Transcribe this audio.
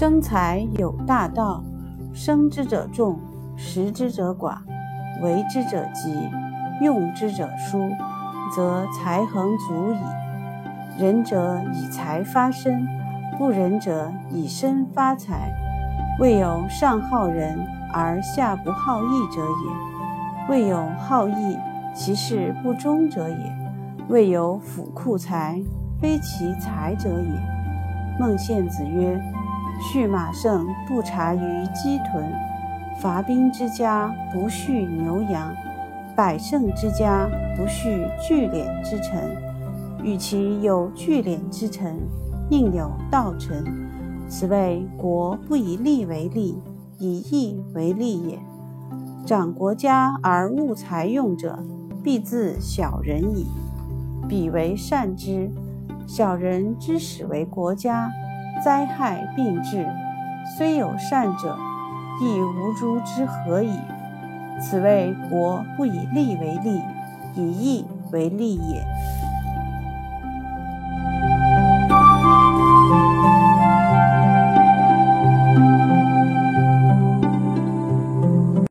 生财有大道，生之者众，食之者寡，为之者急，用之者疏，则财恒足矣。仁者以财发身，不仁者以身发财。未有上好人而下不好义者也，未有好义其事不忠者也，未有府库财非其财者也。孟献子曰。畜马胜不察于鸡豚，伐兵之家不恤牛羊，百胜之家不恤聚敛之臣。与其有聚敛之臣，宁有道臣。此谓国不以利为利，以义为利也。长国家而务财用者，必自小人矣。彼为善之。小人之始为国家。灾害并至，虽有善者，亦无诸之何矣。此谓国不以利为利，以义为利也。